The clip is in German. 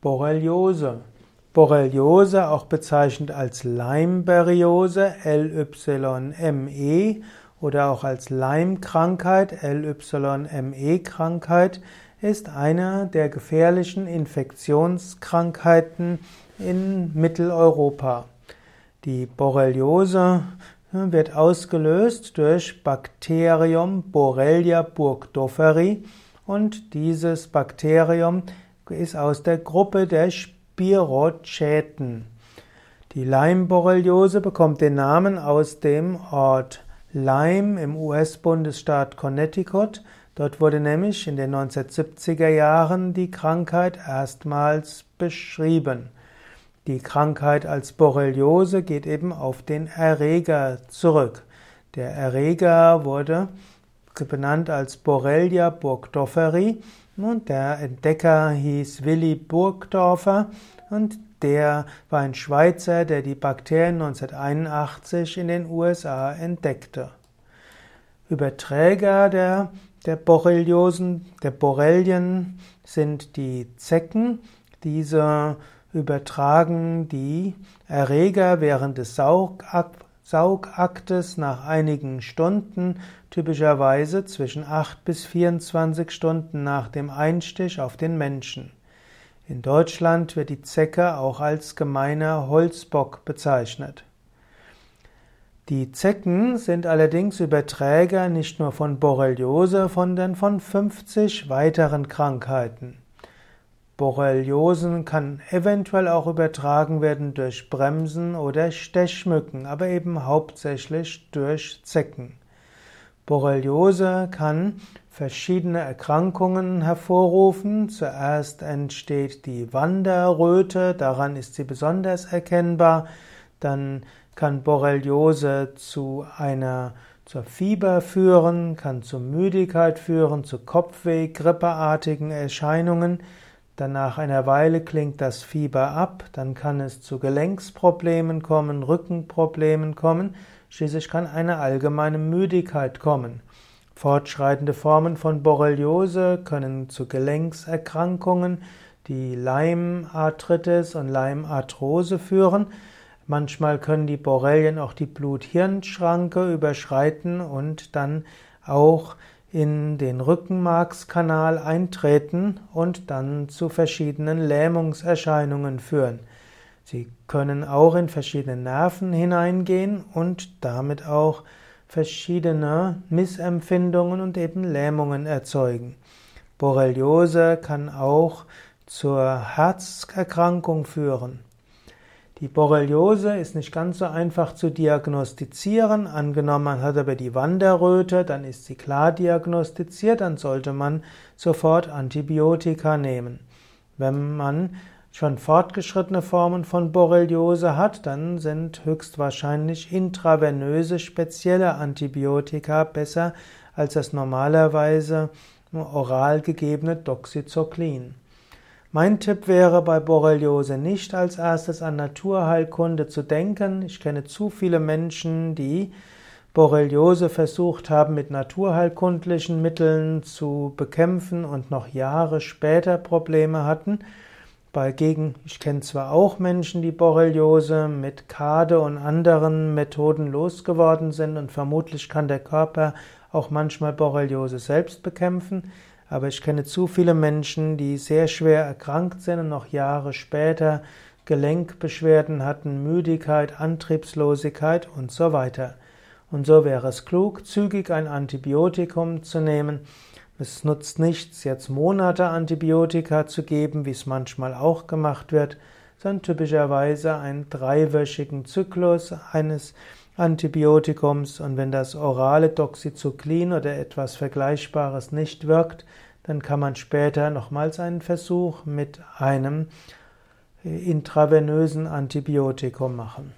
Borreliose. Borreliose, auch bezeichnet als Lyme-Beriose, LYME oder auch als Lyme-Krankheit, LYME-Krankheit, ist eine der gefährlichen Infektionskrankheiten in Mitteleuropa. Die Borreliose wird ausgelöst durch Bakterium Borrelia burgdorferi und dieses Bakterium ist aus der Gruppe der Spirochäten. Die Lyme-Borreliose bekommt den Namen aus dem Ort Lyme im US-Bundesstaat Connecticut. Dort wurde nämlich in den 1970er Jahren die Krankheit erstmals beschrieben. Die Krankheit als Borreliose geht eben auf den Erreger zurück. Der Erreger wurde benannt als Borrelia burgdorferi und der Entdecker hieß Willi Burgdorfer und der war ein Schweizer, der die Bakterien 1981 in den USA entdeckte. Überträger der, der Borreliosen, der Borrelien sind die Zecken. Diese übertragen die Erreger während des Saugaktes nach einigen Stunden, typischerweise zwischen 8 bis 24 Stunden nach dem Einstich auf den Menschen. In Deutschland wird die Zecke auch als gemeiner Holzbock bezeichnet. Die Zecken sind allerdings Überträger nicht nur von Borreliose, sondern von 50 weiteren Krankheiten. Borreliosen kann eventuell auch übertragen werden durch Bremsen oder Stechmücken, aber eben hauptsächlich durch Zecken. Borreliose kann verschiedene Erkrankungen hervorrufen. Zuerst entsteht die Wanderröte, daran ist sie besonders erkennbar. Dann kann Borreliose zu einer zur Fieber führen, kann zu Müdigkeit führen, zu Kopfweh, grippeartigen Erscheinungen. Dann nach einer Weile klingt das Fieber ab, dann kann es zu Gelenksproblemen kommen, Rückenproblemen kommen, schließlich kann eine allgemeine Müdigkeit kommen. Fortschreitende Formen von Borreliose können zu Gelenkserkrankungen, die Leimarthritis und Leimarthrose führen. Manchmal können die Borrelien auch die Blut-Hirn-Schranke überschreiten und dann auch in den Rückenmarkskanal eintreten und dann zu verschiedenen Lähmungserscheinungen führen. Sie können auch in verschiedene Nerven hineingehen und damit auch verschiedene Missempfindungen und eben Lähmungen erzeugen. Borreliose kann auch zur Herzerkrankung führen. Die Borreliose ist nicht ganz so einfach zu diagnostizieren. Angenommen, man hat aber die Wanderröte, dann ist sie klar diagnostiziert, dann sollte man sofort Antibiotika nehmen. Wenn man schon fortgeschrittene Formen von Borreliose hat, dann sind höchstwahrscheinlich intravenöse spezielle Antibiotika besser als das normalerweise oral gegebene Doxycyclin. Mein Tipp wäre bei Borreliose nicht als erstes an Naturheilkunde zu denken. Ich kenne zu viele Menschen, die Borreliose versucht haben, mit naturheilkundlichen Mitteln zu bekämpfen und noch Jahre später Probleme hatten. Bei ich kenne zwar auch Menschen, die Borreliose mit Kade und anderen Methoden losgeworden sind und vermutlich kann der Körper auch manchmal Borreliose selbst bekämpfen, aber ich kenne zu viele Menschen, die sehr schwer erkrankt sind und noch Jahre später Gelenkbeschwerden hatten, Müdigkeit, Antriebslosigkeit und so weiter. Und so wäre es klug, zügig ein Antibiotikum zu nehmen. Es nutzt nichts, jetzt Monate Antibiotika zu geben, wie es manchmal auch gemacht wird, sondern typischerweise einen dreiwöchigen Zyklus eines Antibiotikums und wenn das orale Doxycyclin oder etwas Vergleichbares nicht wirkt, dann kann man später nochmals einen Versuch mit einem intravenösen Antibiotikum machen.